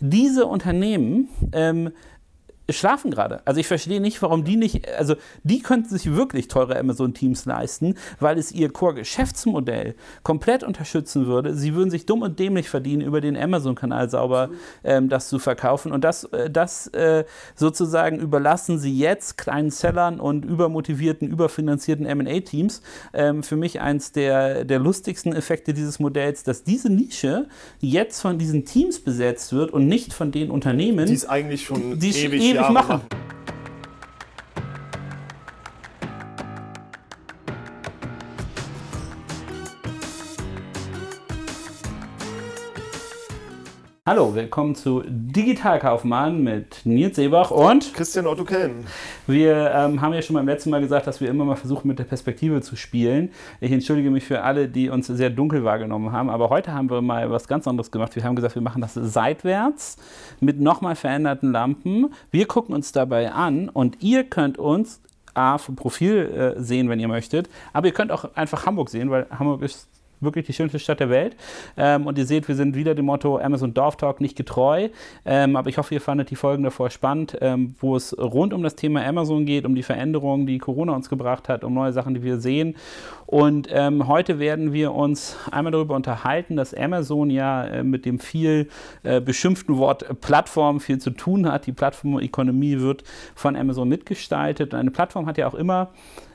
diese Unternehmen ähm, schlafen gerade. Also ich verstehe nicht, warum die nicht, also die könnten sich wirklich teure Amazon-Teams leisten, weil es ihr Core-Geschäftsmodell komplett unterstützen würde. Sie würden sich dumm und dämlich verdienen, über den Amazon-Kanal sauber ähm, das zu verkaufen. Und das, äh, das äh, sozusagen überlassen sie jetzt kleinen Sellern und übermotivierten, überfinanzierten M&A-Teams. Ähm, für mich eins der, der lustigsten Effekte dieses Modells, dass diese Nische jetzt von diesen Teams besetzt wird und nicht von den Unternehmen. Die ist eigentlich schon die ewig, ewig Jahre machen. Hallo, willkommen zu Digital Kaufmann mit Nils Seebach und Christian Otto Kelm. wir ähm, haben ja schon beim letzten Mal gesagt, dass wir immer mal versuchen, mit der Perspektive zu spielen. Ich entschuldige mich für alle, die uns sehr dunkel wahrgenommen haben, aber heute haben wir mal was ganz anderes gemacht. Wir haben gesagt, wir machen das seitwärts mit nochmal veränderten Lampen. Wir gucken uns dabei an und ihr könnt uns A, vom Profil äh, sehen, wenn ihr möchtet, aber ihr könnt auch einfach Hamburg sehen, weil Hamburg ist wirklich die schönste Stadt der Welt. Ähm, und ihr seht, wir sind wieder dem Motto Amazon Dorf Talk nicht getreu. Ähm, aber ich hoffe, ihr fandet die Folgen davor spannend, ähm, wo es rund um das Thema Amazon geht, um die Veränderungen, die Corona uns gebracht hat, um neue Sachen, die wir sehen. Und ähm, heute werden wir uns einmal darüber unterhalten, dass Amazon ja äh, mit dem viel äh, beschimpften Wort Plattform viel zu tun hat. Die Plattformökonomie wird von Amazon mitgestaltet. Und eine Plattform hat ja auch immer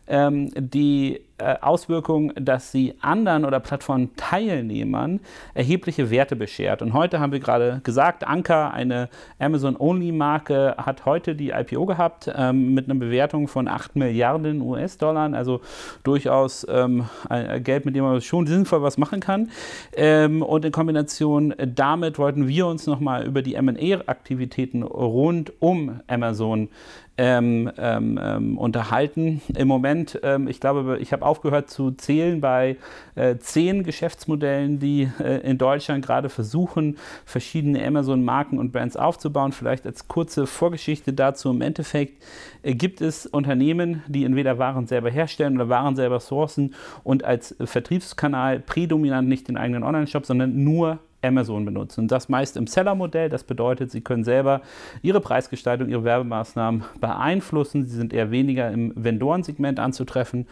ähm, die äh, Auswirkung, dass sie anderen oder Plattformteilnehmern erhebliche Werte beschert. Und heute haben wir gerade gesagt, Anker, eine Amazon-Only-Marke, hat heute die IPO gehabt ähm, mit einer Bewertung von 8 Milliarden US-Dollar, also durchaus ähm, Geld, mit dem man schon sinnvoll was machen kann. Ähm, und in Kombination damit wollten wir uns nochmal über die M&A-Aktivitäten rund um Amazon ähm, ähm, ähm, unterhalten. Im Moment, ähm, ich glaube, ich habe aufgehört zu zählen bei äh, zehn Geschäftsmodellen, die äh, in Deutschland gerade versuchen, verschiedene Amazon-Marken und Brands aufzubauen. Vielleicht als kurze Vorgeschichte dazu. Im Endeffekt äh, gibt es Unternehmen, die entweder Waren selber herstellen oder Waren selber sourcen und als Vertriebskanal prädominant nicht den eigenen Online-Shop, sondern nur Amazon benutzen. Das meist im Seller-Modell. Das bedeutet, Sie können selber Ihre Preisgestaltung, Ihre Werbemaßnahmen beeinflussen. Sie sind eher weniger im Vendorensegment anzutreffen.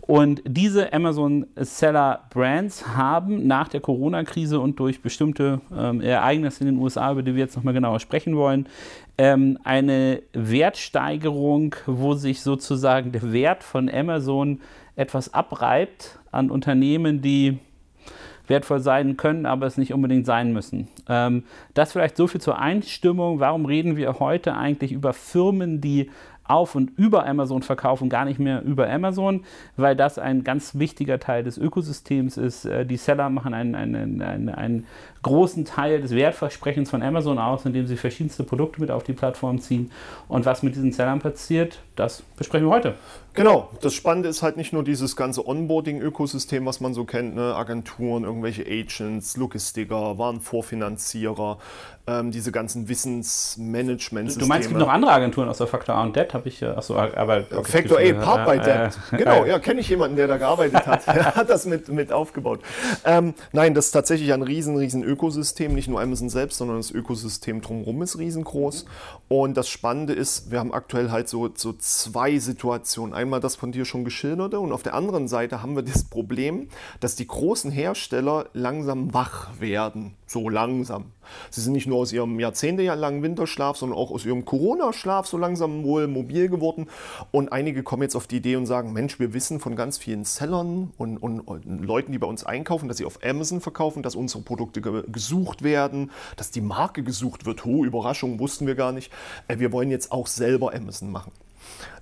Und diese Amazon Seller Brands haben nach der Corona-Krise und durch bestimmte ähm, Ereignisse in den USA, über die wir jetzt nochmal genauer sprechen wollen, ähm, eine Wertsteigerung, wo sich sozusagen der Wert von Amazon etwas abreibt an Unternehmen, die wertvoll sein können, aber es nicht unbedingt sein müssen. Ähm, das vielleicht so viel zur Einstimmung. Warum reden wir heute eigentlich über Firmen, die auf und über Amazon verkaufen, gar nicht mehr über Amazon, weil das ein ganz wichtiger Teil des Ökosystems ist. Äh, die Seller machen einen, einen, einen, einen großen Teil des Wertversprechens von Amazon aus, indem sie verschiedenste Produkte mit auf die Plattform ziehen. Und was mit diesen Sellern passiert, das besprechen wir heute. Genau, das Spannende ist halt nicht nur dieses ganze Onboarding-Ökosystem, was man so kennt, ne? Agenturen, irgendwelche Agents, Logistiker, Warenvorfinanzierer, ähm, diese ganzen Wissensmanagement-Systeme. Du meinst, es gibt noch andere Agenturen außer Factor A und Debt, habe ich, achso, aber... Okay, Factor A, Part by Debt, äh, genau, ja, kenne ich jemanden, der da gearbeitet hat, der hat das mit, mit aufgebaut. Ähm, nein, das ist tatsächlich ein riesen, riesen Ökosystem, nicht nur Amazon selbst, sondern das Ökosystem drumherum ist riesengroß und das Spannende ist, wir haben aktuell halt so, so zwei Situationen. Einmal das von dir schon geschilderte und auf der anderen Seite haben wir das Problem, dass die großen Hersteller langsam wach werden. So langsam. Sie sind nicht nur aus ihrem jahrzehntelangen Winterschlaf, sondern auch aus ihrem Corona-Schlaf so langsam wohl mobil geworden. Und einige kommen jetzt auf die Idee und sagen, Mensch, wir wissen von ganz vielen Sellern und, und, und Leuten, die bei uns einkaufen, dass sie auf Amazon verkaufen, dass unsere Produkte ge gesucht werden, dass die Marke gesucht wird. Oh, Überraschung, wussten wir gar nicht. Äh, wir wollen jetzt auch selber Amazon machen.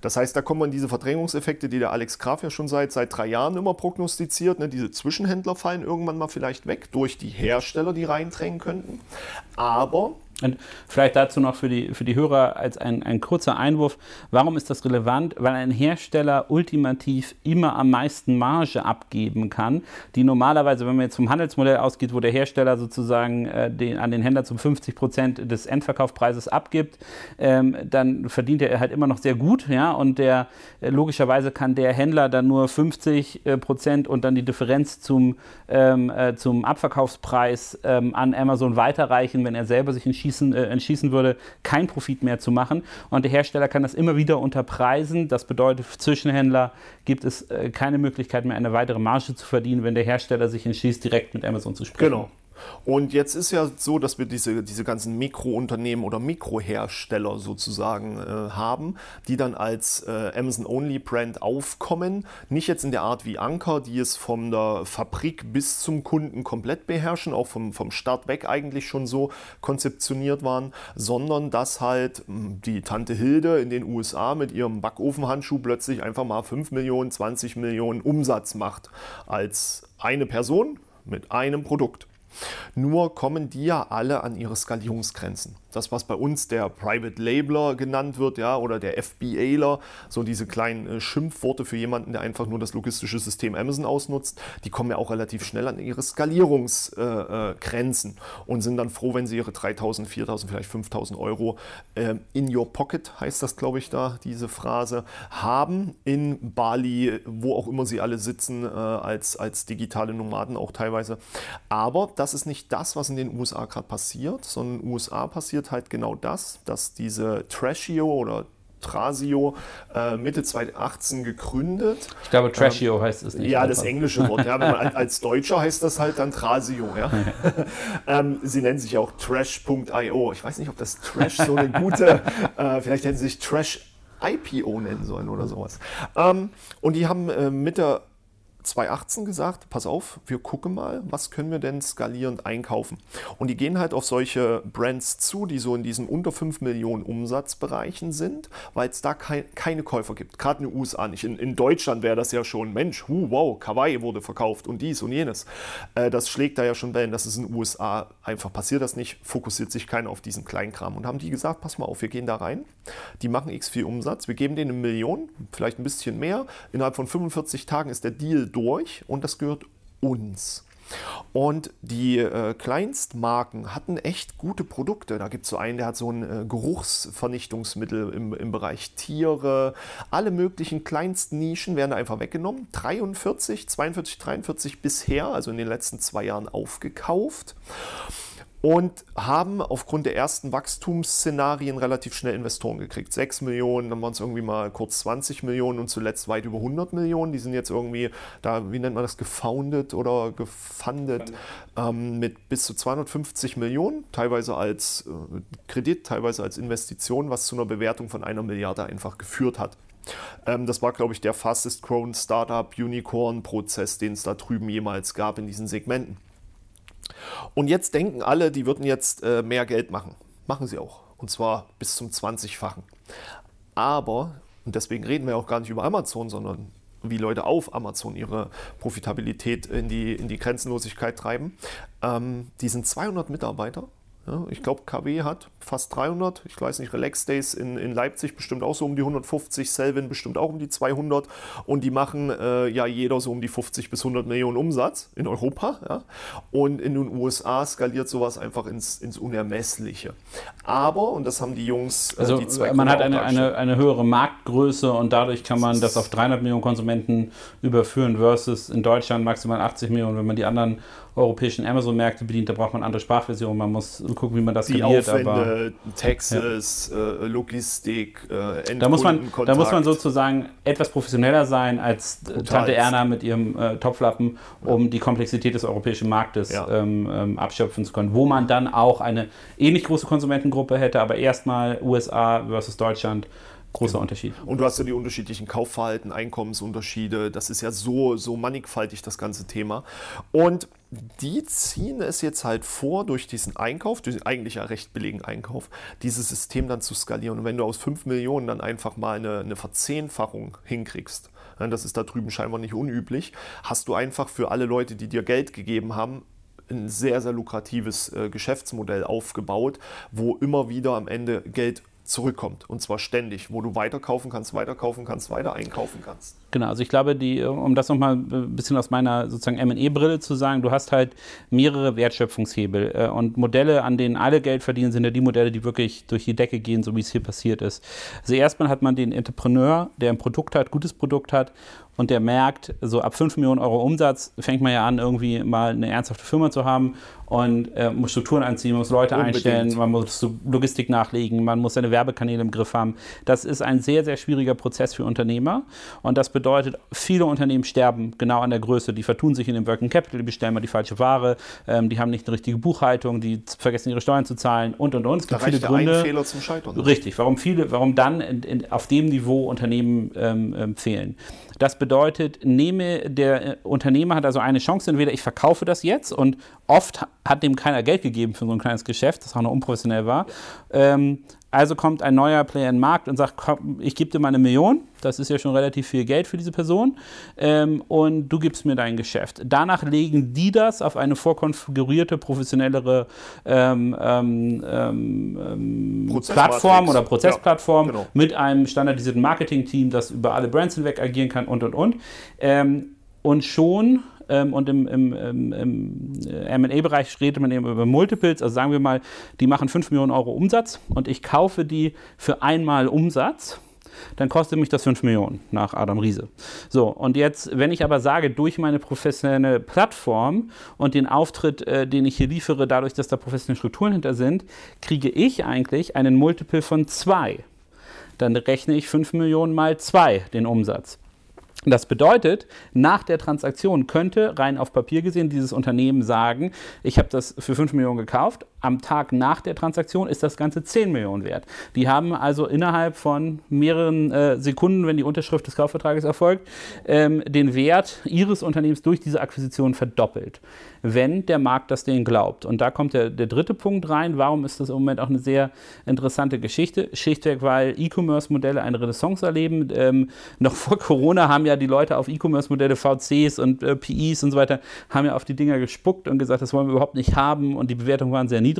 Das heißt, da kommen dann diese Verdrängungseffekte, die der Alex Graf ja schon seit, seit drei Jahren immer prognostiziert. Ne? Diese Zwischenhändler fallen irgendwann mal vielleicht weg durch die Hersteller, die reindrängen könnten. Aber und vielleicht dazu noch für die, für die Hörer als ein, ein kurzer Einwurf. Warum ist das relevant? Weil ein Hersteller ultimativ immer am meisten Marge abgeben kann, die normalerweise, wenn man jetzt vom Handelsmodell ausgeht, wo der Hersteller sozusagen äh, den, an den Händler zum 50 Prozent des Endverkaufspreises abgibt, ähm, dann verdient er halt immer noch sehr gut. Ja? Und der, äh, logischerweise kann der Händler dann nur 50 äh, Prozent und dann die Differenz zum, ähm, äh, zum Abverkaufspreis ähm, an Amazon weiterreichen, wenn er selber sich entschießen, äh, entschließen würde, keinen Profit mehr zu machen. Und der Hersteller kann das immer wieder unterpreisen. Das bedeutet, Zwischenhändler gibt es äh, keine Möglichkeit mehr, eine weitere Marge zu verdienen, wenn der Hersteller sich entschließt, direkt mit Amazon zu sprechen. Genau. Und jetzt ist ja so, dass wir diese, diese ganzen Mikrounternehmen oder Mikrohersteller sozusagen äh, haben, die dann als äh, Amazon-Only-Brand aufkommen. Nicht jetzt in der Art wie Anker, die es von der Fabrik bis zum Kunden komplett beherrschen, auch vom, vom Start weg eigentlich schon so konzeptioniert waren, sondern dass halt hm, die Tante Hilde in den USA mit ihrem Backofenhandschuh plötzlich einfach mal 5 Millionen, 20 Millionen Umsatz macht als eine Person mit einem Produkt. Nur kommen die ja alle an ihre Skalierungsgrenzen das, was bei uns der Private Labeler genannt wird, ja, oder der FBAler, so diese kleinen äh, Schimpfworte für jemanden, der einfach nur das logistische System Amazon ausnutzt, die kommen ja auch relativ schnell an ihre Skalierungsgrenzen äh, äh, und sind dann froh, wenn sie ihre 3000, 4000, vielleicht 5000 Euro äh, in your pocket, heißt das, glaube ich, da, diese Phrase, haben in Bali, wo auch immer sie alle sitzen, als, als digitale Nomaden auch teilweise. Aber das ist nicht das, was in den USA gerade passiert, sondern in den USA passiert halt genau das, dass diese Trashio oder Trasio äh, Mitte 2018 gegründet. Ich glaube, Trashio ähm, heißt es nicht. Ja, das englische Wort. Ja, man, als Deutscher heißt das halt dann Trasio. Ja? ähm, sie nennen sich auch Trash.io. Ich weiß nicht, ob das Trash so eine gute, äh, vielleicht hätten sie sich Trash IPO nennen sollen oder sowas. Ähm, und die haben äh, Mitte 2018 gesagt, pass auf, wir gucken mal, was können wir denn skalierend einkaufen. Und die gehen halt auf solche Brands zu, die so in diesen unter 5 Millionen Umsatzbereichen sind, weil es da kein, keine Käufer gibt. Gerade in den USA nicht. In, in Deutschland wäre das ja schon, Mensch, hu, wow, Kawaii wurde verkauft und dies und jenes. Äh, das schlägt da ja schon Wellen. Das ist in den USA einfach passiert das nicht, fokussiert sich keiner auf diesen Kleinkram. Und haben die gesagt, pass mal auf, wir gehen da rein, die machen x viel Umsatz, wir geben denen eine Million, vielleicht ein bisschen mehr. Innerhalb von 45 Tagen ist der Deal durch und das gehört uns. Und die äh, Kleinstmarken hatten echt gute Produkte. Da gibt es so einen, der hat so ein äh, Geruchsvernichtungsmittel im, im Bereich Tiere. Alle möglichen kleinsten Nischen werden einfach weggenommen. 43, 42, 43 bisher, also in den letzten zwei Jahren aufgekauft und haben aufgrund der ersten Wachstumsszenarien relativ schnell Investoren gekriegt. 6 Millionen, dann waren es irgendwie mal kurz 20 Millionen und zuletzt weit über 100 Millionen. Die sind jetzt irgendwie da, wie nennt man das, gefoundet oder gefundet ähm, mit bis zu 250 Millionen, teilweise als äh, Kredit, teilweise als Investition, was zu einer Bewertung von einer Milliarde einfach geführt hat. Ähm, das war, glaube ich, der fastest growing Startup Unicorn Prozess, den es da drüben jemals gab in diesen Segmenten. Und jetzt denken alle, die würden jetzt äh, mehr Geld machen. Machen sie auch. Und zwar bis zum 20-fachen. Aber, und deswegen reden wir auch gar nicht über Amazon, sondern wie Leute auf Amazon ihre Profitabilität in die, in die Grenzenlosigkeit treiben. Ähm, die sind 200 Mitarbeiter ja, ich glaube, KW hat fast 300. Ich weiß nicht, Relax Days in, in Leipzig bestimmt auch so um die 150, Selvin bestimmt auch um die 200. Und die machen äh, ja jeder so um die 50 bis 100 Millionen Umsatz in Europa. Ja? Und in den USA skaliert sowas einfach ins, ins Unermessliche. Aber, und das haben die Jungs, äh, also, die zwei man hat eine, eine, eine höhere Marktgröße und dadurch kann man das auf 300 Millionen Konsumenten überführen versus in Deutschland maximal 80 Millionen, wenn man die anderen europäischen Amazon-Märkte bedient, da braucht man andere Sprachversionen, man muss gucken, wie man das Die skaliert. Aufwände, aber, Texas, ja. äh, Logistik, äh, da muss, man, da muss man sozusagen etwas professioneller sein als Total. Tante Erna mit ihrem äh, Topflappen, um ja. die Komplexität des europäischen Marktes ja. ähm, ähm, abschöpfen zu können, wo man dann auch eine ähnlich große Konsumentengruppe hätte, aber erstmal USA versus Deutschland großer genau. Unterschied. Und du hast ja die unterschiedlichen Kaufverhalten, Einkommensunterschiede. Das ist ja so, so mannigfaltig, das ganze Thema. Und die ziehen es jetzt halt vor, durch diesen Einkauf, durch den eigentlich ja recht billigen Einkauf, dieses System dann zu skalieren. Und wenn du aus 5 Millionen dann einfach mal eine, eine Verzehnfachung hinkriegst, das ist da drüben scheinbar nicht unüblich, hast du einfach für alle Leute, die dir Geld gegeben haben, ein sehr, sehr lukratives äh, Geschäftsmodell aufgebaut, wo immer wieder am Ende Geld zurückkommt. Und zwar ständig, wo du weiterkaufen kannst, weiterkaufen kannst, weiter einkaufen kannst. Genau, also ich glaube, die, um das nochmal ein bisschen aus meiner sozusagen ME-Brille zu sagen, du hast halt mehrere Wertschöpfungshebel äh, und Modelle, an denen alle Geld verdienen, sind ja die Modelle, die wirklich durch die Decke gehen, so wie es hier passiert ist. Also erstmal hat man den Entrepreneur, der ein Produkt hat, gutes Produkt hat und der merkt, so ab 5 Millionen Euro Umsatz fängt man ja an, irgendwie mal eine ernsthafte Firma zu haben und äh, muss Strukturen anziehen, muss Leute Unbedingt. einstellen, man muss Logistik nachlegen, man muss seine Werbekanäle im Griff haben. Das ist ein sehr, sehr schwieriger Prozess für Unternehmer und das bedeutet, viele Unternehmen sterben genau an der Größe. Die vertun sich in dem Working Capital, die bestellen mal die falsche Ware, ähm, die haben nicht eine richtige Buchhaltung, die vergessen ihre Steuern zu zahlen und und und. Es gibt da viele Gründe. Fehler zum Scheitern. Richtig, warum viele, warum dann in, in, auf dem Niveau Unternehmen ähm, ähm, fehlen. Das bedeutet, nehme der äh, Unternehmer hat also eine Chance, entweder ich verkaufe das jetzt und oft hat dem keiner Geld gegeben für so ein kleines Geschäft, das auch noch unprofessionell war. Ähm, also kommt ein neuer Player in den Markt und sagt, komm, ich gebe dir mal eine Million, das ist ja schon relativ viel Geld für diese Person, ähm, und du gibst mir dein Geschäft. Danach legen die das auf eine vorkonfigurierte, professionellere ähm, ähm, ähm Plattform oder Prozessplattform ja, genau. mit einem standardisierten Marketing-Team, das über alle Brands hinweg agieren kann und und und. Und schon ähm, und im, im, im, im äh, MA-Bereich redet man eben über Multiples. Also sagen wir mal, die machen 5 Millionen Euro Umsatz und ich kaufe die für einmal Umsatz dann kostet mich das 5 Millionen nach Adam Riese. So, und jetzt, wenn ich aber sage, durch meine professionelle Plattform und den Auftritt, äh, den ich hier liefere, dadurch, dass da professionelle Strukturen hinter sind, kriege ich eigentlich einen Multiple von 2. Dann rechne ich 5 Millionen mal 2 den Umsatz. Das bedeutet, nach der Transaktion könnte rein auf Papier gesehen dieses Unternehmen sagen, ich habe das für 5 Millionen gekauft, am Tag nach der Transaktion ist das Ganze 10 Millionen wert. Die haben also innerhalb von mehreren äh, Sekunden, wenn die Unterschrift des Kaufvertrages erfolgt, ähm, den Wert ihres Unternehmens durch diese Akquisition verdoppelt, wenn der Markt das denen glaubt. Und da kommt der, der dritte Punkt rein. Warum ist das im Moment auch eine sehr interessante Geschichte? Schlichtweg, weil E-Commerce-Modelle eine Renaissance erleben. Ähm, noch vor Corona haben ja die Leute auf E-Commerce-Modelle, VCs und äh, PIs und so weiter, haben ja auf die Dinger gespuckt und gesagt, das wollen wir überhaupt nicht haben und die Bewertungen waren sehr niedrig.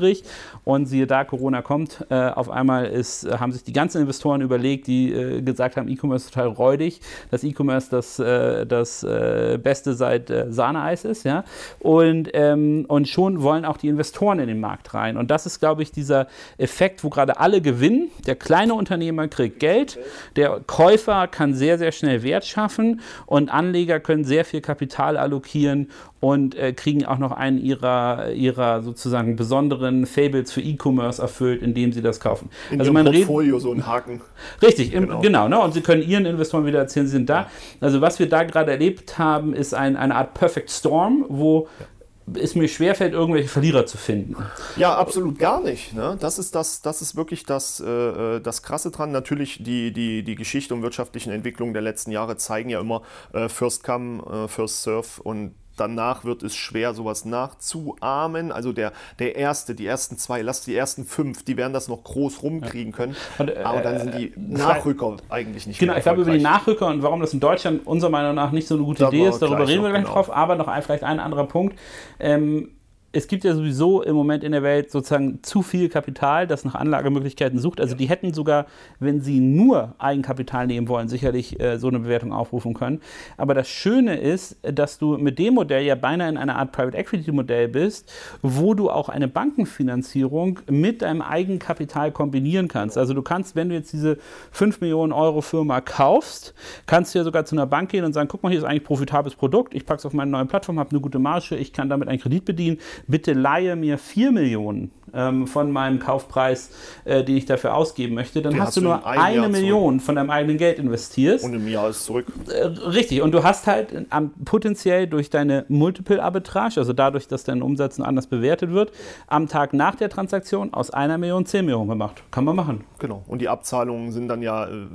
Und siehe da, Corona kommt, äh, auf einmal ist, haben sich die ganzen Investoren überlegt, die äh, gesagt haben, E-Commerce ist total räudig, dass E-Commerce das, äh, das äh, Beste seit äh, Sahneeis ist, ja. Und, ähm, und schon wollen auch die Investoren in den Markt rein. Und das ist, glaube ich, dieser Effekt, wo gerade alle gewinnen. Der kleine Unternehmer kriegt Geld, der Käufer kann sehr, sehr schnell Wert schaffen und Anleger können sehr viel Kapital allokieren und äh, kriegen auch noch einen ihrer, ihrer sozusagen besonderen Fables für E-Commerce erfüllt, indem sie das kaufen. In also mein Portfolio so ein Haken. Richtig, genau. Im, genau ne? und sie können ihren Investoren wieder erzählen, sie sind da. Also was wir da gerade erlebt haben, ist ein, eine Art Perfect Storm, wo ja es mir schwerfällt, irgendwelche Verlierer zu finden. Ja, absolut gar nicht. Ne? Das, ist das, das ist wirklich das, äh, das Krasse dran. Natürlich, die, die, die Geschichte und wirtschaftlichen Entwicklungen der letzten Jahre zeigen ja immer äh, First Come, äh, First Serve und danach wird es schwer, sowas nachzuahmen. Also der, der erste, die ersten zwei, lass die ersten fünf, die werden das noch groß rumkriegen können. Und, äh, aber dann sind die äh, Nachrücker eigentlich nicht Genau, ich glaube über die Nachrücker und warum das in Deutschland unserer Meinung nach nicht so eine gute Idee ist, darüber reden wir gleich genau. drauf. Aber noch ein, vielleicht ein anderer Punkt. Ähm, es gibt ja sowieso im Moment in der Welt sozusagen zu viel Kapital, das nach Anlagemöglichkeiten sucht. Also die hätten sogar, wenn sie nur Eigenkapital nehmen wollen, sicherlich äh, so eine Bewertung aufrufen können. Aber das Schöne ist, dass du mit dem Modell ja beinahe in einer Art Private Equity Modell bist, wo du auch eine Bankenfinanzierung mit deinem Eigenkapital kombinieren kannst. Also du kannst, wenn du jetzt diese 5 Millionen Euro Firma kaufst, kannst du ja sogar zu einer Bank gehen und sagen, guck mal, hier ist eigentlich ein profitables Produkt, ich packe es auf meine neue Plattform, habe eine gute Marge, ich kann damit einen Kredit bedienen bitte leihe mir 4 Millionen ähm, von meinem Kaufpreis, äh, den ich dafür ausgeben möchte, dann hast, hast, du nur ein eine Million von deinem eigenen Geld investiert. Und im Jahr ist zurück. Äh, richtig, und du hast halt ähm, potenziell durch deine Multiple Arbitrage, also dadurch, dass dein Umsatz anders bewertet wird, am Tag nach der Transaktion aus einer Million 10 Millionen gemacht. Kann man machen. Genau, und die Abzahlungen sind dann ja äh,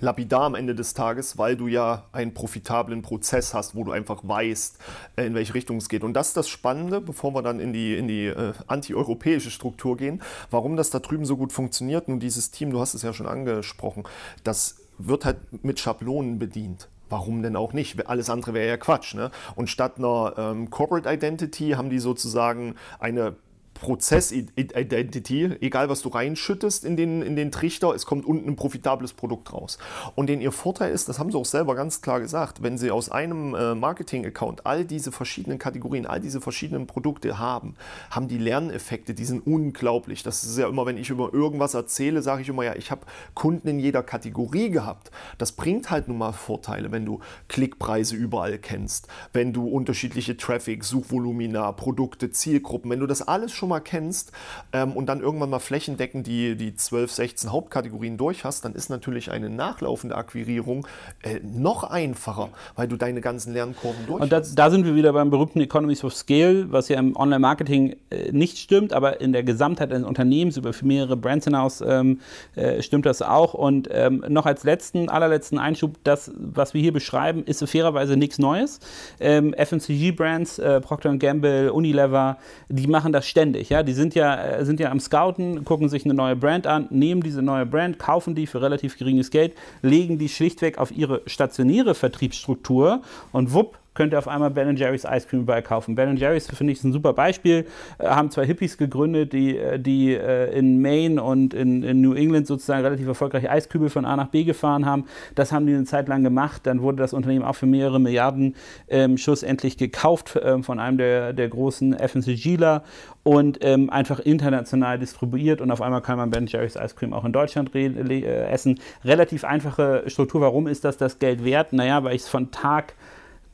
lapidar am Ende des Tages, weil du ja einen profitablen Prozess hast, wo du einfach weißt, äh, in welche Richtung es geht. Und das ist das Spannende, bevor wir dann in die, in die äh, antieuropäische Struktur gehen, warum das da drüben so gut funktioniert. Nun, dieses Team, du hast es ja schon angesprochen, das wird halt mit Schablonen bedient. Warum denn auch nicht? Alles andere wäre ja Quatsch. Ne? Und statt einer ähm, Corporate Identity haben die sozusagen eine Prozess-Identity, egal was du reinschüttest in den, in den Trichter, es kommt unten ein profitables Produkt raus. Und den ihr Vorteil ist, das haben sie auch selber ganz klar gesagt, wenn sie aus einem äh, Marketing-Account all diese verschiedenen Kategorien, all diese verschiedenen Produkte haben, haben die Lerneffekte, die sind unglaublich. Das ist ja immer, wenn ich über irgendwas erzähle, sage ich immer, ja, ich habe Kunden in jeder Kategorie gehabt. Das bringt halt nun mal Vorteile, wenn du Klickpreise überall kennst, wenn du unterschiedliche Traffic, Suchvolumina, Produkte, Zielgruppen, wenn du das alles schon mal kennst ähm, und dann irgendwann mal flächendeckend die, die 12, 16 Hauptkategorien durch hast, dann ist natürlich eine nachlaufende Akquirierung äh, noch einfacher, weil du deine ganzen Lernkurven durch Und da, da, sind wir wieder beim berühmten Economies of Scale, was ja im Online-Marketing äh, nicht stimmt, aber in der Gesamtheit eines Unternehmens über mehrere Brands hinaus ähm, äh, stimmt das auch. Und ähm, noch als letzten, allerletzten Einschub, das, was wir hier beschreiben, ist fairerweise nichts Neues. Ähm, FMCG-Brands, äh, Procter Gamble, Unilever, die machen das ständig. Ja? Die sind ja, äh, sind ja am Scouten, gucken sich eine neue Brand an, nehmen diese neue Brand, kaufen die für relativ geringes Geld, legen die schlichtweg auf ihre stationäre Vertriebsstruktur und wupp, könnt ihr auf einmal Ben Jerry's Ice Cream überall kaufen. Ben Jerry's finde ich ein super Beispiel. Äh, haben zwei Hippies gegründet, die, äh, die äh, in Maine und in, in, New England sozusagen relativ erfolgreich Eiskübel von A nach B gefahren haben. Das haben die eine Zeit lang gemacht. Dann wurde das Unternehmen auch für mehrere Milliarden ähm, schlussendlich gekauft äh, von einem der, der großen FMCGler und ähm, einfach international distribuiert und auf einmal kann man Ben Jerry's Ice Cream auch in Deutschland äh, essen. Relativ einfache Struktur. Warum ist das das Geld wert? Naja, weil ich es von Tag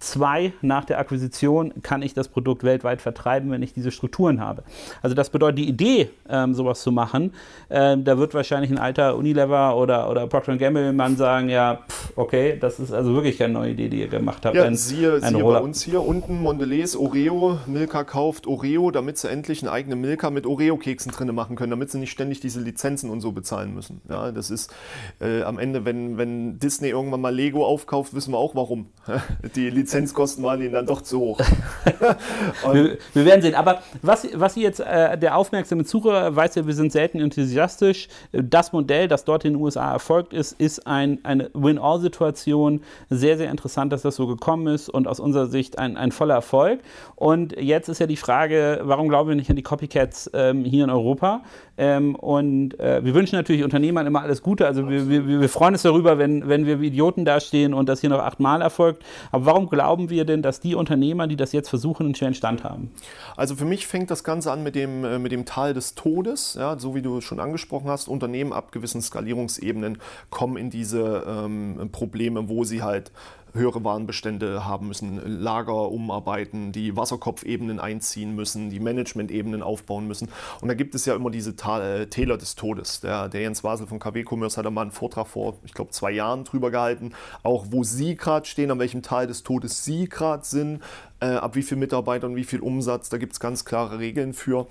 Zwei, nach der Akquisition kann ich das Produkt weltweit vertreiben, wenn ich diese Strukturen habe. Also das bedeutet, die Idee, ähm, sowas zu machen, äh, da wird wahrscheinlich ein alter Unilever oder, oder Procter Gamble-Mann sagen, ja, pff, okay, das ist also wirklich keine neue Idee, die ihr gemacht habt. Ja, ein, siehe, ein siehe bei uns hier unten, Mondelez, Oreo, Milka kauft Oreo, damit sie endlich eine eigene Milka mit Oreo-Keksen drin machen können, damit sie nicht ständig diese Lizenzen und so bezahlen müssen. Ja, das ist äh, am Ende, wenn, wenn Disney irgendwann mal Lego aufkauft, wissen wir auch warum. die Lizenzen Lizenzkosten waren ihnen dann doch zu hoch. wir, wir, werden sehen. Aber was, was jetzt äh, der aufmerksame Zuhörer weiß ja, wir sind selten enthusiastisch. Das Modell, das dort in den USA erfolgt ist, ist ein, eine Win-All-Situation. Sehr, sehr interessant, dass das so gekommen ist und aus unserer Sicht ein, ein voller Erfolg. Und jetzt ist ja die Frage, warum glauben wir nicht an die Copycats ähm, hier in Europa? Ähm, und äh, wir wünschen natürlich Unternehmern immer alles Gute. Also wir, wir, wir, freuen uns darüber, wenn, wenn wir wie Idioten dastehen und das hier noch achtmal erfolgt. Aber warum glauben wir denn, dass die Unternehmer, die das jetzt versuchen, einen schweren Stand haben? Also für mich fängt das Ganze an mit dem, äh, mit dem Tal des Todes. Ja, so wie du schon angesprochen hast, Unternehmen ab gewissen Skalierungsebenen kommen in diese ähm, Probleme, wo sie halt höhere Warenbestände haben müssen, Lager umarbeiten, die Wasserkopfebenen einziehen müssen, die Managementebenen aufbauen müssen. Und da gibt es ja immer diese äh, Täler des Todes. Der, der Jens Wasel von KW Commerce hat da mal einen Vortrag vor, ich glaube, zwei Jahren drüber gehalten, auch wo Sie gerade stehen, an welchem Tal des Todes Sie gerade sind, äh, ab wie viel Mitarbeitern, wie viel Umsatz, da gibt es ganz klare Regeln für.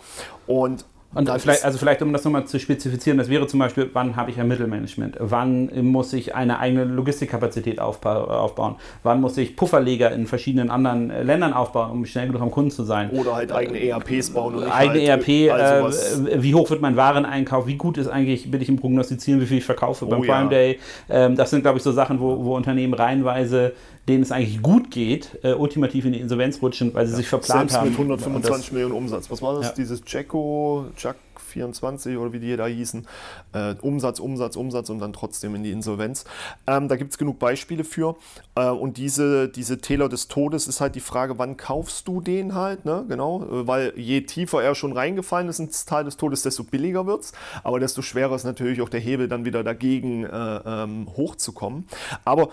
Und und vielleicht, also vielleicht, um das nochmal zu spezifizieren, das wäre zum Beispiel, wann habe ich ein Mittelmanagement? Wann muss ich eine eigene Logistikkapazität aufbauen? Wann muss ich Pufferleger in verschiedenen anderen äh, Ländern aufbauen, um schnell genug am Kunden zu sein? Oder halt eigene ERPs bauen. Und eigene halt ERP, also äh, wie hoch wird mein Wareneinkauf? Wie gut ist eigentlich, bin ich im Prognostizieren, wie viel ich verkaufe beim oh, Prime ja. Day? Ähm, das sind, glaube ich, so Sachen, wo, wo Unternehmen reihenweise denen es eigentlich gut geht, äh, ultimativ in die Insolvenz rutschen, weil sie ja, sich verplant haben. mit 125 das, Millionen Umsatz. Was war das? Ja. Dieses Jacko, Jack 24 oder wie die da hießen. Äh, Umsatz, Umsatz, Umsatz und dann trotzdem in die Insolvenz. Ähm, da gibt es genug Beispiele für. Äh, und diese, diese Täler des Todes ist halt die Frage, wann kaufst du den halt, ne? Genau, äh, weil je tiefer er schon reingefallen ist ins Tal des Todes, desto billiger wird es. Aber desto schwerer ist natürlich auch der Hebel dann wieder dagegen äh, ähm, hochzukommen. Aber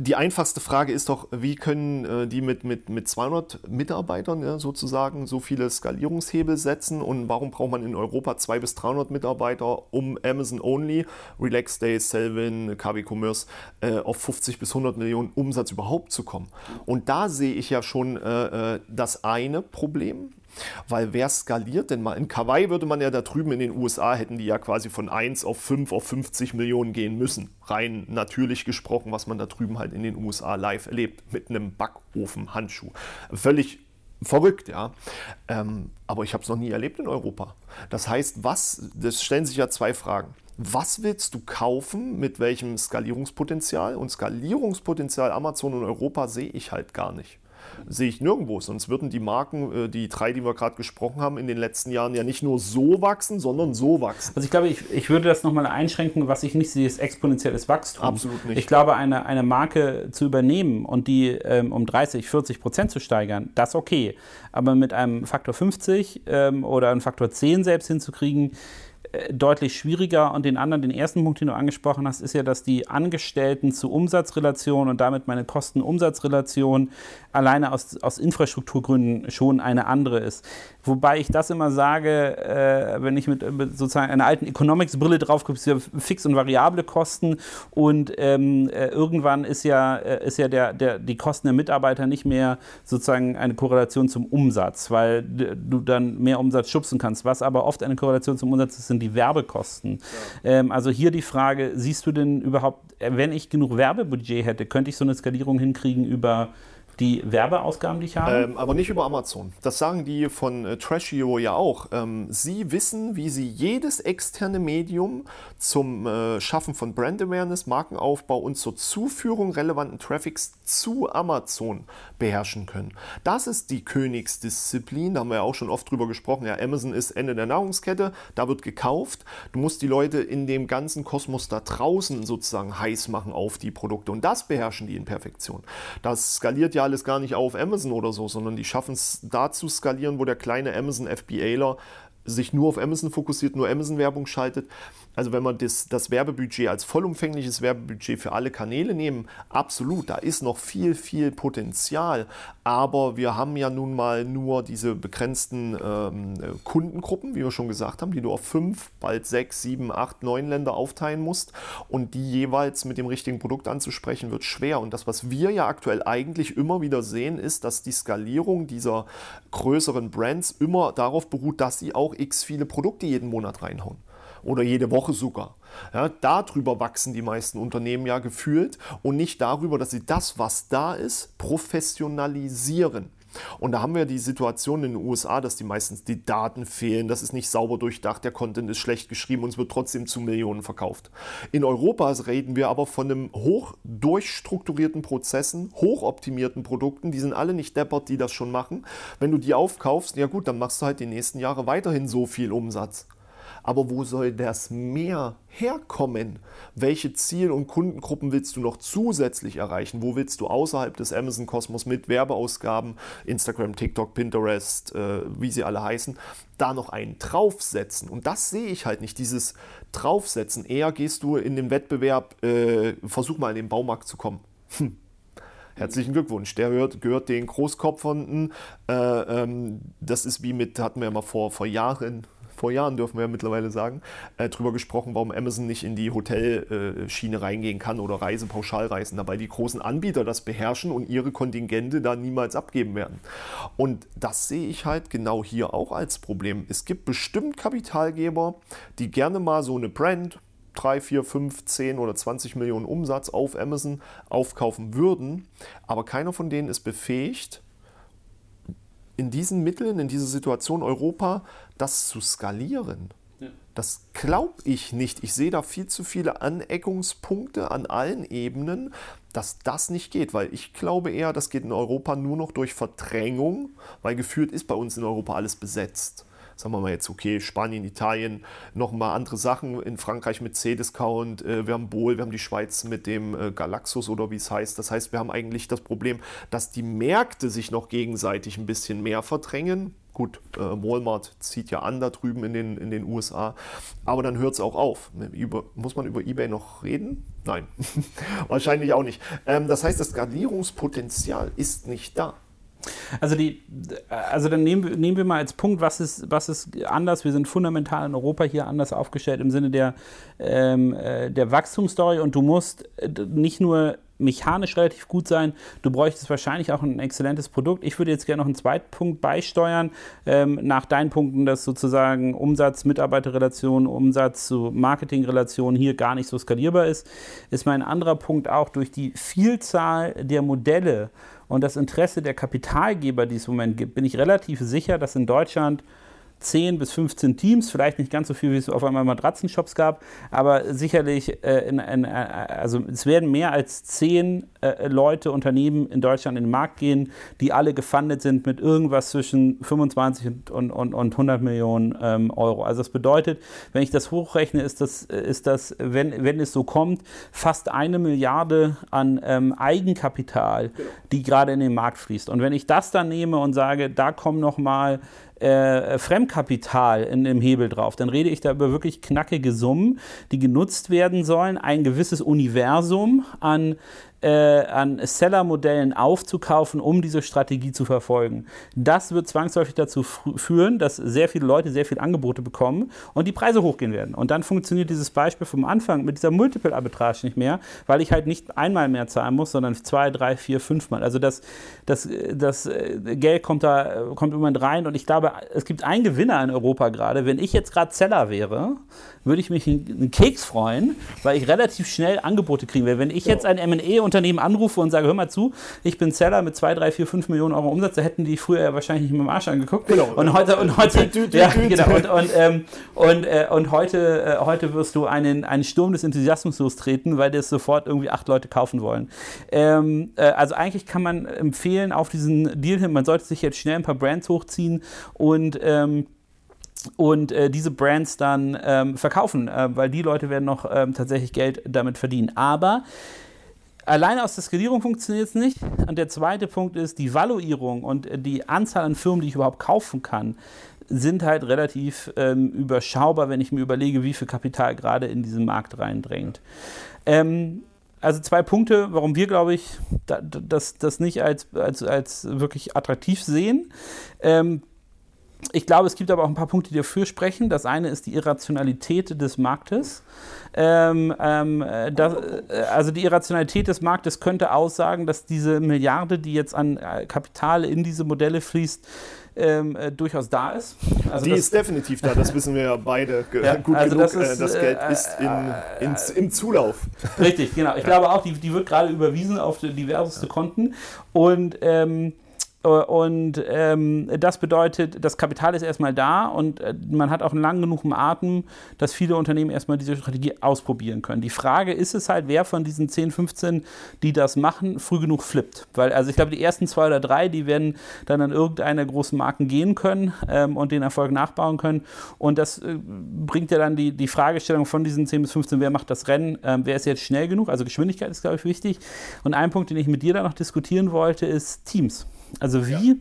die einfachste Frage ist doch, wie können äh, die mit, mit, mit 200 Mitarbeitern ja, sozusagen so viele Skalierungshebel setzen und warum braucht man in Europa 200 bis 300 Mitarbeiter, um Amazon Only, Relax Days, Selvin, KW Commerce äh, auf 50 bis 100 Millionen Umsatz überhaupt zu kommen? Und da sehe ich ja schon äh, äh das eine Problem, weil wer skaliert denn mal? In Kawaii würde man ja da drüben in den USA, hätten die ja quasi von 1 auf 5 auf 50 Millionen gehen müssen. Rein natürlich gesprochen, was man da drüben halt in den USA live erlebt. Mit einem Backofen-Handschuh. Völlig verrückt, ja. Ähm, aber ich habe es noch nie erlebt in Europa. Das heißt, was, das stellen sich ja zwei Fragen. Was willst du kaufen, mit welchem Skalierungspotenzial? Und Skalierungspotenzial Amazon und Europa sehe ich halt gar nicht. Sehe ich nirgendwo. Sonst würden die Marken, äh, die drei, die wir gerade gesprochen haben, in den letzten Jahren ja nicht nur so wachsen, sondern so wachsen. Also ich glaube, ich, ich würde das nochmal einschränken, was ich nicht sehe, ist exponentielles Wachstum. Absolut nicht. Ich glaube, eine, eine Marke zu übernehmen und die ähm, um 30, 40 Prozent zu steigern, das okay. Aber mit einem Faktor 50 ähm, oder einem Faktor 10 selbst hinzukriegen, deutlich schwieriger. Und den anderen, den ersten Punkt, den du angesprochen hast, ist ja, dass die Angestellten zu Umsatzrelation und damit meine Kosten-Umsatzrelation alleine aus, aus Infrastrukturgründen schon eine andere ist. Wobei ich das immer sage, äh, wenn ich mit, mit, sozusagen einer alten Economics-Brille drauf gucke, ist ja fix und variable Kosten und ähm, äh, irgendwann ist ja, äh, ist ja der, der, die Kosten der Mitarbeiter nicht mehr sozusagen eine Korrelation zum Umsatz, weil du dann mehr Umsatz schubsen kannst. Was aber oft eine Korrelation zum Umsatz ist, sind die Werbekosten. Ja. Ähm, also hier die Frage, siehst du denn überhaupt, äh, wenn ich genug Werbebudget hätte, könnte ich so eine Skalierung hinkriegen über die Werbeausgaben, die ich habe? Ähm, aber nicht über Amazon. Das sagen die von äh, Trashio ja auch. Ähm, sie wissen, wie sie jedes externe Medium zum äh, Schaffen von Brand Awareness, Markenaufbau und zur Zuführung relevanten Traffics zu Amazon beherrschen können. Das ist die Königsdisziplin. Da haben wir ja auch schon oft drüber gesprochen. Ja, Amazon ist Ende der Nahrungskette. Da wird gekauft. Du musst die Leute in dem ganzen Kosmos da draußen sozusagen heiß machen auf die Produkte. Und das beherrschen die in Perfektion. Das skaliert ja alles gar nicht auf Amazon oder so, sondern die schaffen es da zu skalieren, wo der kleine Amazon FBAler sich nur auf Amazon fokussiert, nur Amazon-Werbung schaltet. Also wenn man das, das Werbebudget als vollumfängliches Werbebudget für alle Kanäle nehmen, absolut, da ist noch viel, viel Potenzial. Aber wir haben ja nun mal nur diese begrenzten ähm, Kundengruppen, wie wir schon gesagt haben, die du auf fünf, bald sechs, sieben, acht, neun Länder aufteilen musst. Und die jeweils mit dem richtigen Produkt anzusprechen, wird schwer. Und das, was wir ja aktuell eigentlich immer wieder sehen, ist, dass die Skalierung dieser größeren Brands immer darauf beruht, dass sie auch x viele Produkte jeden Monat reinhauen oder jede Woche sogar. Ja, darüber wachsen die meisten Unternehmen ja gefühlt und nicht darüber, dass sie das, was da ist, professionalisieren. Und da haben wir die Situation in den USA, dass die meistens die Daten fehlen, das ist nicht sauber durchdacht, der Content ist schlecht geschrieben und es wird trotzdem zu Millionen verkauft. In Europa reden wir aber von einem hoch durchstrukturierten Prozessen, hochoptimierten Produkten, die sind alle nicht deppert, die das schon machen. Wenn du die aufkaufst, ja gut, dann machst du halt die nächsten Jahre weiterhin so viel Umsatz. Aber wo soll das mehr herkommen? Welche Ziel- und Kundengruppen willst du noch zusätzlich erreichen? Wo willst du außerhalb des Amazon-Kosmos mit Werbeausgaben, Instagram, TikTok, Pinterest, äh, wie sie alle heißen, da noch einen draufsetzen? Und das sehe ich halt nicht, dieses Draufsetzen. Eher gehst du in den Wettbewerb, äh, versuch mal in den Baumarkt zu kommen. Hm. Herzlichen Glückwunsch. Der gehört, gehört den Großkopfernden. Äh, ähm, das ist wie mit, hatten wir ja mal vor, vor Jahren, vor Jahren dürfen wir ja mittlerweile sagen, äh, drüber gesprochen, warum Amazon nicht in die Hotelschiene reingehen kann oder Reisepauschalreisen, dabei die großen Anbieter das beherrschen und ihre Kontingente da niemals abgeben werden. Und das sehe ich halt genau hier auch als Problem. Es gibt bestimmt Kapitalgeber, die gerne mal so eine Brand, 3, 4, 5, 10 oder 20 Millionen Umsatz auf Amazon aufkaufen würden, aber keiner von denen ist befähigt, in diesen Mitteln, in dieser Situation Europa, das zu skalieren. Ja. Das glaube ich nicht. Ich sehe da viel zu viele Aneckungspunkte an allen Ebenen, dass das nicht geht, weil ich glaube eher, das geht in Europa nur noch durch Verdrängung, weil gefühlt ist bei uns in Europa alles besetzt sagen wir mal jetzt, okay, Spanien, Italien, nochmal andere Sachen. In Frankreich mit C-Discount, äh, wir haben Bol, wir haben die Schweiz mit dem äh, Galaxus oder wie es heißt. Das heißt, wir haben eigentlich das Problem, dass die Märkte sich noch gegenseitig ein bisschen mehr verdrängen. Gut, äh, Walmart zieht ja an da drüben in den, in den USA, aber dann hört es auch auf. Über, muss man über eBay noch reden? Nein, wahrscheinlich auch nicht. Ähm, das heißt, das Skalierungspotenzial ist nicht da. Also, die, also dann nehmen, nehmen wir mal als Punkt, was ist, was ist anders. Wir sind fundamental in Europa hier anders aufgestellt im Sinne der, ähm, äh, der Wachstumsstory und du musst äh, nicht nur mechanisch relativ gut sein. Du bräuchtest wahrscheinlich auch ein exzellentes Produkt. Ich würde jetzt gerne noch einen zweiten Punkt beisteuern. Ähm, nach deinen Punkten, dass sozusagen Umsatz-Mitarbeiterrelation, Umsatz zu Marketingrelation hier gar nicht so skalierbar ist, ist mein anderer Punkt auch durch die Vielzahl der Modelle und das Interesse der Kapitalgeber, die es im Moment gibt, bin ich relativ sicher, dass in Deutschland 10 bis 15 Teams, vielleicht nicht ganz so viel, wie es auf einmal Matratzenshops gab, aber sicherlich, äh, in, in, äh, also es werden mehr als 10 äh, Leute, Unternehmen in Deutschland in den Markt gehen, die alle gefundet sind mit irgendwas zwischen 25 und, und, und 100 Millionen ähm, Euro. Also das bedeutet, wenn ich das hochrechne, ist das, ist das wenn, wenn es so kommt, fast eine Milliarde an ähm, Eigenkapital, genau. die gerade in den Markt fließt. Und wenn ich das dann nehme und sage, da kommen nochmal äh, Fremdkapital in dem Hebel drauf, dann rede ich da über wirklich knackige Summen, die genutzt werden sollen, ein gewisses Universum an äh, an Seller-Modellen aufzukaufen, um diese Strategie zu verfolgen. Das wird zwangsläufig dazu führen, dass sehr viele Leute sehr viele Angebote bekommen und die Preise hochgehen werden. Und dann funktioniert dieses Beispiel vom Anfang mit dieser Multiple-Arbitrage nicht mehr, weil ich halt nicht einmal mehr zahlen muss, sondern zwei, drei, vier, fünfmal. Also das, das, das äh, Geld kommt da kommt immer rein und ich glaube, es gibt einen Gewinner in Europa gerade. Wenn ich jetzt gerade Seller wäre, würde ich mich einen Keks freuen, weil ich relativ schnell Angebote kriegen will. Wenn ich jetzt ein M&E-Unternehmen anrufe und sage, hör mal zu, ich bin Seller mit 2, 3, 4, 5 Millionen Euro Umsatz, da hätten die früher ja wahrscheinlich nicht mit dem Arsch angeguckt. Genau. Und heute, und heute, ja, genau, und, und, ähm, und, äh, und heute, äh, heute wirst du einen, einen Sturm des Enthusiasmus lostreten, weil das sofort irgendwie acht Leute kaufen wollen. Ähm, äh, also eigentlich kann man empfehlen, auf diesen Deal hin, man sollte sich jetzt schnell ein paar Brands hochziehen und ähm, und äh, diese Brands dann ähm, verkaufen, äh, weil die Leute werden noch ähm, tatsächlich Geld damit verdienen. Aber alleine aus der Skalierung funktioniert es nicht. Und der zweite Punkt ist, die Valuierung und die Anzahl an Firmen, die ich überhaupt kaufen kann, sind halt relativ ähm, überschaubar, wenn ich mir überlege, wie viel Kapital gerade in diesen Markt reindrängt. Ähm, also zwei Punkte, warum wir, glaube ich, das, das nicht als, als, als wirklich attraktiv sehen. Ähm, ich glaube, es gibt aber auch ein paar Punkte, die dafür sprechen. Das eine ist die Irrationalität des Marktes. Ähm, ähm, das, äh, also die Irrationalität des Marktes könnte aussagen, dass diese Milliarde, die jetzt an äh, Kapital in diese Modelle fließt, ähm, äh, durchaus da ist. Also die ist definitiv da, das wissen wir ja beide ja, gut also genug. Das, ist, äh, das Geld äh, ist in, äh, in, im Zulauf. Richtig, genau. Ich glaube auch, die, die wird gerade überwiesen auf diverseste Konten und ähm, äh, und ähm, das bedeutet, das Kapital ist erstmal da und äh, man hat auch einen lang genug Atem, dass viele Unternehmen erstmal diese Strategie ausprobieren können. Die Frage ist es halt, wer von diesen 10, 15, die das machen, früh genug flippt. Weil, also ich glaube, die ersten zwei oder drei, die werden dann an irgendeine großen Marken gehen können ähm, und den Erfolg nachbauen können. Und das äh, bringt ja dann die, die Fragestellung von diesen 10 bis 15, wer macht das Rennen, ähm, wer ist jetzt schnell genug? Also Geschwindigkeit ist, glaube ich, wichtig. Und ein Punkt, den ich mit dir da noch diskutieren wollte, ist Teams. Also wie? Ja.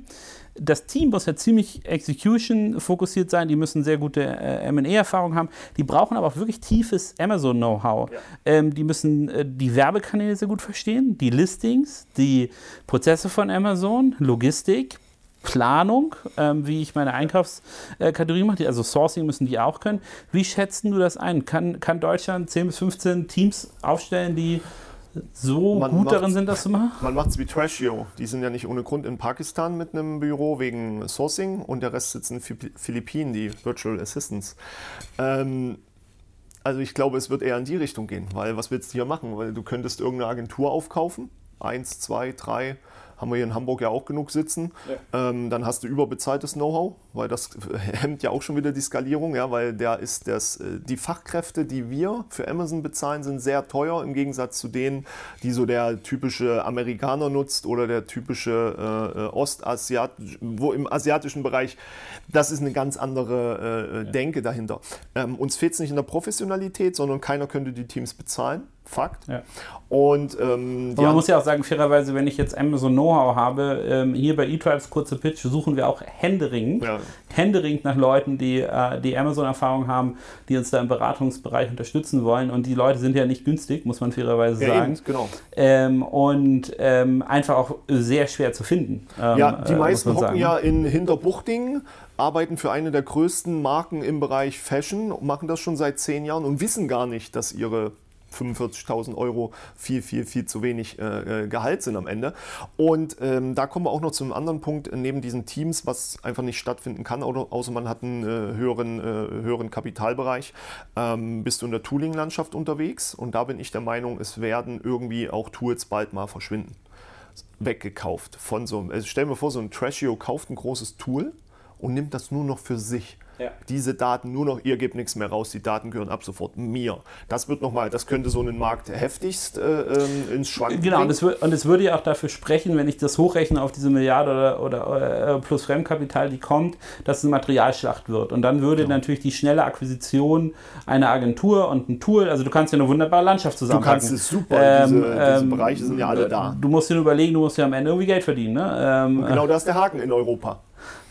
Das Team muss ja ziemlich Execution fokussiert sein, die müssen sehr gute äh, MA-Erfahrung haben, die brauchen aber auch wirklich tiefes Amazon-Know-how. Ja. Ähm, die müssen äh, die Werbekanäle sehr gut verstehen, die Listings, die Prozesse von Amazon, Logistik, Planung, ähm, wie ich meine Einkaufskategorie mache, also Sourcing müssen die auch können. Wie schätzen du das ein? Kann, kann Deutschland 10 bis 15 Teams aufstellen, die so man gut darin sind, das zu machen? Man macht es wie Trashio. Die sind ja nicht ohne Grund in Pakistan mit einem Büro wegen Sourcing und der Rest sitzt in den Philippinen, die Virtual Assistants. Ähm, also ich glaube, es wird eher in die Richtung gehen, weil was willst du hier machen? Weil du könntest irgendeine Agentur aufkaufen, eins, zwei, drei haben wir hier in Hamburg ja auch genug sitzen. Ja. Ähm, dann hast du überbezahltes Know-how, weil das hemmt ja auch schon wieder die Skalierung, ja, weil der ist das, äh, die Fachkräfte, die wir für Amazon bezahlen, sind sehr teuer im Gegensatz zu denen, die so der typische Amerikaner nutzt oder der typische äh, äh Ostasiat, wo im asiatischen Bereich, das ist eine ganz andere äh, ja. Denke dahinter. Ähm, uns fehlt es nicht in der Professionalität, sondern keiner könnte die Teams bezahlen. Fakt. Ja. Und ähm, man muss ja auch sagen, fairerweise, wenn ich jetzt Amazon Know-how habe, ähm, hier bei eTribes kurze Pitch suchen wir auch händeringend, ja. händeringend nach Leuten, die, äh, die Amazon-Erfahrung haben, die uns da im Beratungsbereich unterstützen wollen. Und die Leute sind ja nicht günstig, muss man fairerweise ja, sagen. Eben, genau. Ähm, und ähm, einfach auch sehr schwer zu finden. ja, die äh, meisten hocken sagen. ja in Hinterbuchting, arbeiten für eine der größten Marken im Bereich Fashion, machen das schon seit zehn Jahren und wissen gar nicht, dass ihre 45.000 Euro viel, viel, viel zu wenig äh, äh, Gehalt sind am Ende. Und ähm, da kommen wir auch noch zu einem anderen Punkt, neben diesen Teams, was einfach nicht stattfinden kann, außer man hat einen äh, höheren, äh, höheren Kapitalbereich, ähm, bist du in der Tooling-Landschaft unterwegs. Und da bin ich der Meinung, es werden irgendwie auch Tools bald mal verschwinden. Weggekauft von so einem, also stell mir vor, so ein Trashio kauft ein großes Tool und nimmt das nur noch für sich. Ja. Diese Daten nur noch, ihr gebt nichts mehr raus, die Daten gehören ab sofort mir. Das wird nochmal, das könnte so einen Markt heftigst äh, ähm, ins Schwanken Genau, und es, und es würde ja auch dafür sprechen, wenn ich das hochrechne auf diese Milliarde oder, oder äh, plus Fremdkapital, die kommt, dass es eine Materialschlacht wird. Und dann würde genau. natürlich die schnelle Akquisition einer Agentur und ein Tool, also du kannst ja eine wunderbare Landschaft zusammenpacken. Du kannst es super, ähm, diese, diese ähm, Bereiche sind ja alle da. Du musst dir nur überlegen, du musst ja am Ende irgendwie Geld verdienen. Ne? Ähm, genau das ist der Haken in Europa.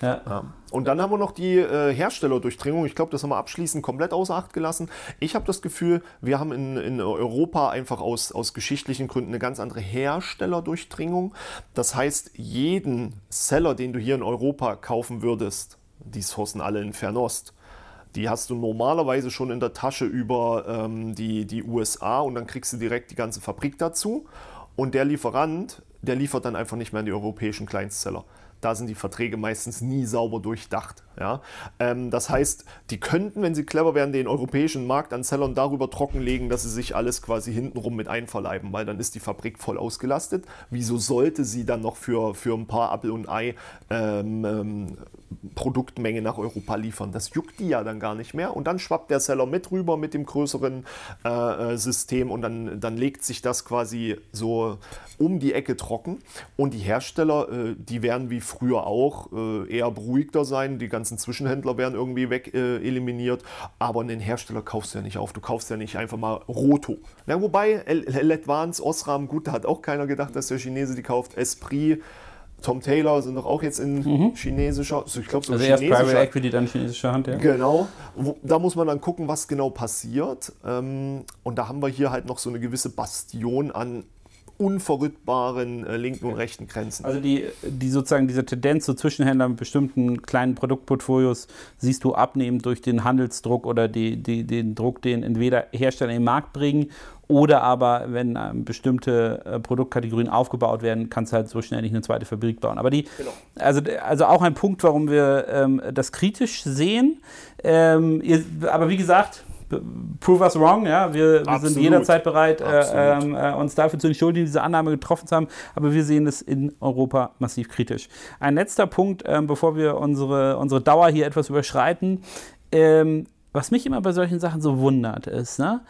Ja. ja. Und dann haben wir noch die äh, Herstellerdurchdringung. Ich glaube, das haben wir abschließend komplett außer Acht gelassen. Ich habe das Gefühl, wir haben in, in Europa einfach aus, aus geschichtlichen Gründen eine ganz andere Herstellerdurchdringung. Das heißt, jeden Seller, den du hier in Europa kaufen würdest, die sourcen alle in Fernost. Die hast du normalerweise schon in der Tasche über ähm, die, die USA und dann kriegst du direkt die ganze Fabrik dazu. Und der Lieferant, der liefert dann einfach nicht mehr an die europäischen Kleinstseller da sind die Verträge meistens nie sauber durchdacht. Ja? Ähm, das heißt, die könnten, wenn sie clever wären, den europäischen Markt an Sellern darüber trockenlegen, dass sie sich alles quasi hintenrum mit einverleiben, weil dann ist die Fabrik voll ausgelastet. Wieso sollte sie dann noch für, für ein paar Apple und Ei ähm, ähm, Produktmenge nach Europa liefern? Das juckt die ja dann gar nicht mehr. Und dann schwappt der Seller mit rüber mit dem größeren äh, äh System und dann, dann legt sich das quasi so um die Ecke trocken. Und die Hersteller, äh, die werden wie früher auch äh, eher beruhigter sein. Die ganzen Zwischenhändler werden irgendwie weg äh, eliminiert. Aber einen Hersteller kaufst du ja nicht auf. Du kaufst ja nicht einfach mal Roto. Ja, wobei, Advance, Osram, gut, da hat auch keiner gedacht, dass der Chinese die kauft. Esprit. Tom Taylor sind doch auch jetzt in mhm. chinesischer, also ich glaube so also erst Private Equity, dann chinesischer Hand, ja. Genau. Da muss man dann gucken, was genau passiert. Ähm, und da haben wir hier halt noch so eine gewisse Bastion an unverrückbaren äh, linken und rechten Grenzen. Also die, die sozusagen diese Tendenz zu Zwischenhändlern mit bestimmten kleinen Produktportfolios siehst du abnehmen durch den Handelsdruck oder die, die, den Druck, den entweder Hersteller in den Markt bringen oder aber, wenn ähm, bestimmte äh, Produktkategorien aufgebaut werden, kannst du halt so schnell nicht eine zweite Fabrik bauen. Aber die, genau. also, also auch ein Punkt, warum wir ähm, das kritisch sehen. Ähm, ihr, aber wie gesagt, prove us wrong, ja. Wir, wir sind jederzeit bereit, äh, ähm, äh, uns dafür zu entschuldigen, diese Annahme getroffen zu haben, aber wir sehen es in Europa massiv kritisch. Ein letzter Punkt, äh, bevor wir unsere, unsere Dauer hier etwas überschreiten. Ähm, was mich immer bei solchen Sachen so wundert, ist, ne?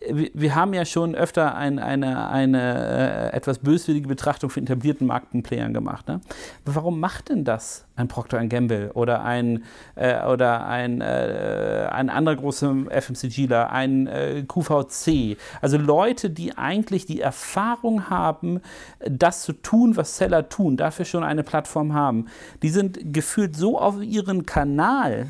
Wir haben ja schon öfter ein, eine, eine äh, etwas böswillige Betrachtung von etablierten Markenplayern gemacht. Ne? Warum macht denn das ein Procter Gamble oder ein, äh, oder ein, äh, ein anderer großer FMCGler, ein äh, QVC? Also Leute, die eigentlich die Erfahrung haben, das zu tun, was Seller tun, dafür schon eine Plattform haben. Die sind gefühlt so auf ihren Kanal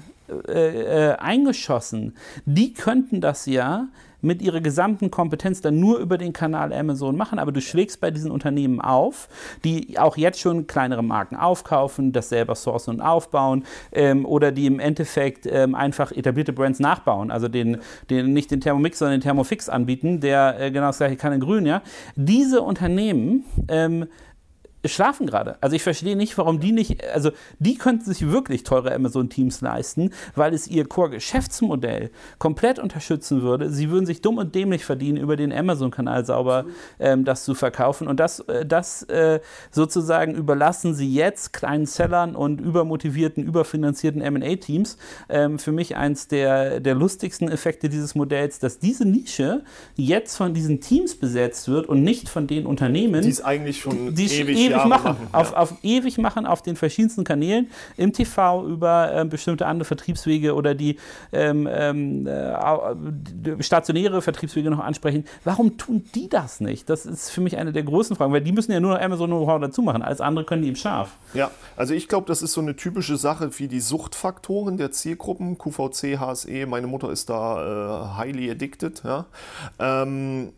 äh, äh, eingeschossen. Die könnten das ja mit ihrer gesamten Kompetenz dann nur über den Kanal Amazon machen, aber du schlägst bei diesen Unternehmen auf, die auch jetzt schon kleinere Marken aufkaufen, das selber sourcen und aufbauen ähm, oder die im Endeffekt ähm, einfach etablierte Brands nachbauen, also den, den, nicht den Thermomix, sondern den Thermofix anbieten, der äh, genau das gleiche kann in grün, ja. Diese Unternehmen ähm, schlafen gerade. Also ich verstehe nicht, warum die nicht, also die könnten sich wirklich teure Amazon-Teams leisten, weil es ihr Core-Geschäftsmodell komplett unterstützen würde. Sie würden sich dumm und dämlich verdienen, über den Amazon-Kanal sauber ähm, das zu verkaufen. Und das, äh, das äh, sozusagen überlassen sie jetzt kleinen Sellern und übermotivierten, überfinanzierten M&A-Teams. Ähm, für mich eins der, der lustigsten Effekte dieses Modells, dass diese Nische jetzt von diesen Teams besetzt wird und nicht von den Unternehmen. Die ist eigentlich schon die, ewig, ewig machen, machen auf, ja. auf, ewig machen auf den verschiedensten Kanälen, im TV über äh, bestimmte andere Vertriebswege oder die ähm, ähm äh, stationäre Vertriebswege noch ansprechen. Warum tun die das nicht? Das ist für mich eine der großen Fragen, weil die müssen ja nur noch Amazon Know-how dazu machen. Alles andere können die im Scharf. Ja, also ich glaube, das ist so eine typische Sache wie die Suchtfaktoren der Zielgruppen, QVC, HSE. Meine Mutter ist da äh, highly addicted. Ja. Ähm,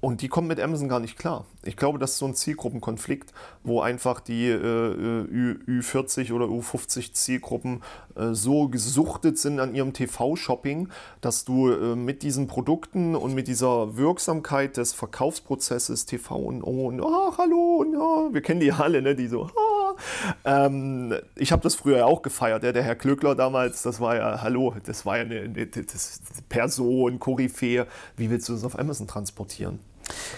und die kommen mit Amazon gar nicht klar. Ich glaube, das ist so ein Zielgruppenkonflikt, wo einfach die äh, Ü40 oder U50 Zielgruppen äh, so gesuchtet sind an ihrem TV-Shopping, dass du äh, mit diesen Produkten und mit dieser Wirksamkeit des Verkaufsprozesses TV und oh, und ach, hallo, und, ja, wir kennen die alle, ne, die so, ah. ähm, ich habe das früher auch gefeiert, ja, der Herr Klöckler damals, das war ja, hallo, das war ja eine, eine Person, Koryphäe, wie willst du das auf Amazon transportieren?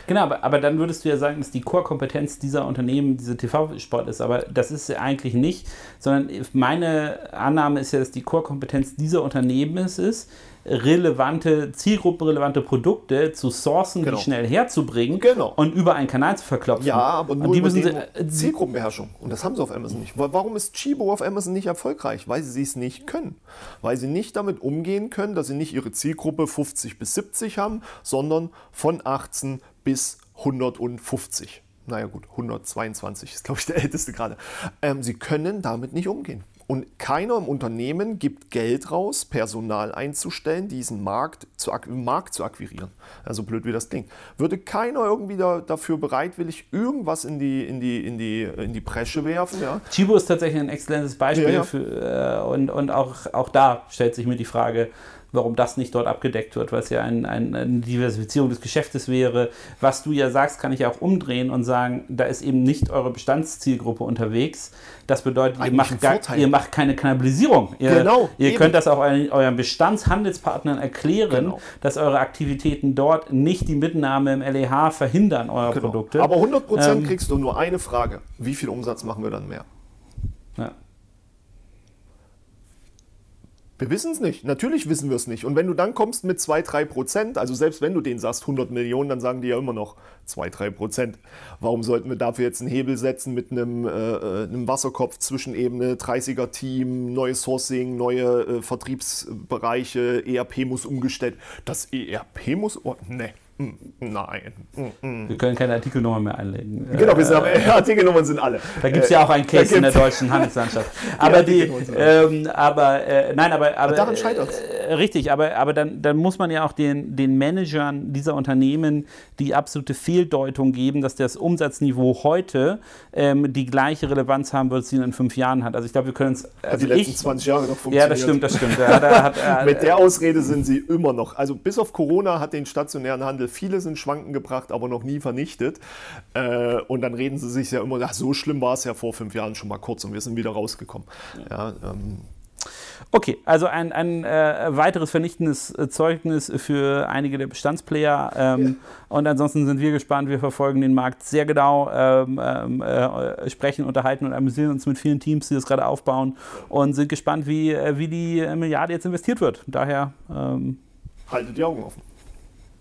Genau, aber, aber dann würdest du ja sagen, dass die Core-Kompetenz dieser Unternehmen diese TV-Sport ist. Aber das ist ja eigentlich nicht, sondern meine Annahme ist ja, dass die Core-Kompetenz dieser Unternehmen ist, relevante, zielgruppenrelevante Produkte zu sourcen, genau. die schnell herzubringen genau. und über einen Kanal zu verklopfen. Ja, aber nur die müssen sie, äh, Zielgruppenbeherrschung. Und das haben sie auf Amazon nicht. Warum ist Chibo auf Amazon nicht erfolgreich? Weil sie es nicht können. Weil sie nicht damit umgehen können, dass sie nicht ihre Zielgruppe 50 bis 70 haben, sondern von 18 bis 150 naja gut, 122 ist, glaube ich, der älteste gerade. Ähm, sie können damit nicht umgehen. Und keiner im Unternehmen gibt Geld raus, Personal einzustellen, diesen Markt zu, Markt zu akquirieren. Also blöd wie das klingt. Würde keiner irgendwie da, dafür bereitwillig irgendwas in die, in die, in die, in die Bresche werfen? Ja? Chibo ist tatsächlich ein exzellentes Beispiel ja, ja. Für, äh, und, und auch, auch da stellt sich mir die Frage, warum das nicht dort abgedeckt wird, weil es ja ein, ein, eine Diversifizierung des Geschäftes wäre. Was du ja sagst, kann ich auch umdrehen und sagen, da ist eben nicht eure Bestandszielgruppe unterwegs. Das bedeutet, ihr macht, gar, ihr macht, keine Kannibalisierung. Ihr, genau, ihr könnt das auch euren, Bestandshandelspartnern erklären, genau. dass eure Aktivitäten dort nicht die Mitnahme im LEH verhindern, eure genau. Produkte. Aber 100% ähm, kriegst du nur eine Frage. Wie viel Umsatz machen wir dann mehr? Ja. Wir wissen es nicht. Natürlich wissen wir es nicht. Und wenn du dann kommst mit 2, 3 Prozent, also selbst wenn du denen sagst 100 Millionen, dann sagen die ja immer noch 2, 3 Prozent. Warum sollten wir dafür jetzt einen Hebel setzen mit einem, äh, äh einem Wasserkopf Zwischenebene, 30er Team, neues Sourcing, neue äh, Vertriebsbereiche, ERP muss umgestellt. Das ERP muss. Oh, ne. Nein. Wir können keine Artikelnummer mehr einlegen. Genau, wir sind, aber, Artikelnummern sind alle. Da gibt es ja auch einen Case in der deutschen Handelslandschaft. Aber die, ähm, aber äh, nein, aber, aber, aber daran scheitert es. Äh, richtig, aber, aber dann, dann muss man ja auch den, den Managern dieser Unternehmen die absolute Fehldeutung geben, dass das Umsatzniveau heute ähm, die gleiche Relevanz haben wird, die in fünf Jahren hat. Also ich glaube, wir können es. Also die letzten ich, 20 Jahre noch funktioniert. Ja, das stimmt, das stimmt. Ja, da hat, äh, Mit der Ausrede sind sie immer noch. Also bis auf Corona hat den stationären Handel viele sind schwanken gebracht, aber noch nie vernichtet. Äh, und dann reden sie sich ja immer, ach, so schlimm war es ja vor fünf Jahren schon mal kurz und wir sind wieder rausgekommen. Ja, ähm, Okay, also ein, ein äh, weiteres vernichtendes äh, Zeugnis für einige der Bestandsplayer. Ähm, ja. Und ansonsten sind wir gespannt. Wir verfolgen den Markt sehr genau, ähm, ähm äh, sprechen, unterhalten und amüsieren uns mit vielen Teams, die das gerade aufbauen und sind gespannt, wie, äh, wie die Milliarde jetzt investiert wird. Daher. Ähm, Haltet die Augen offen.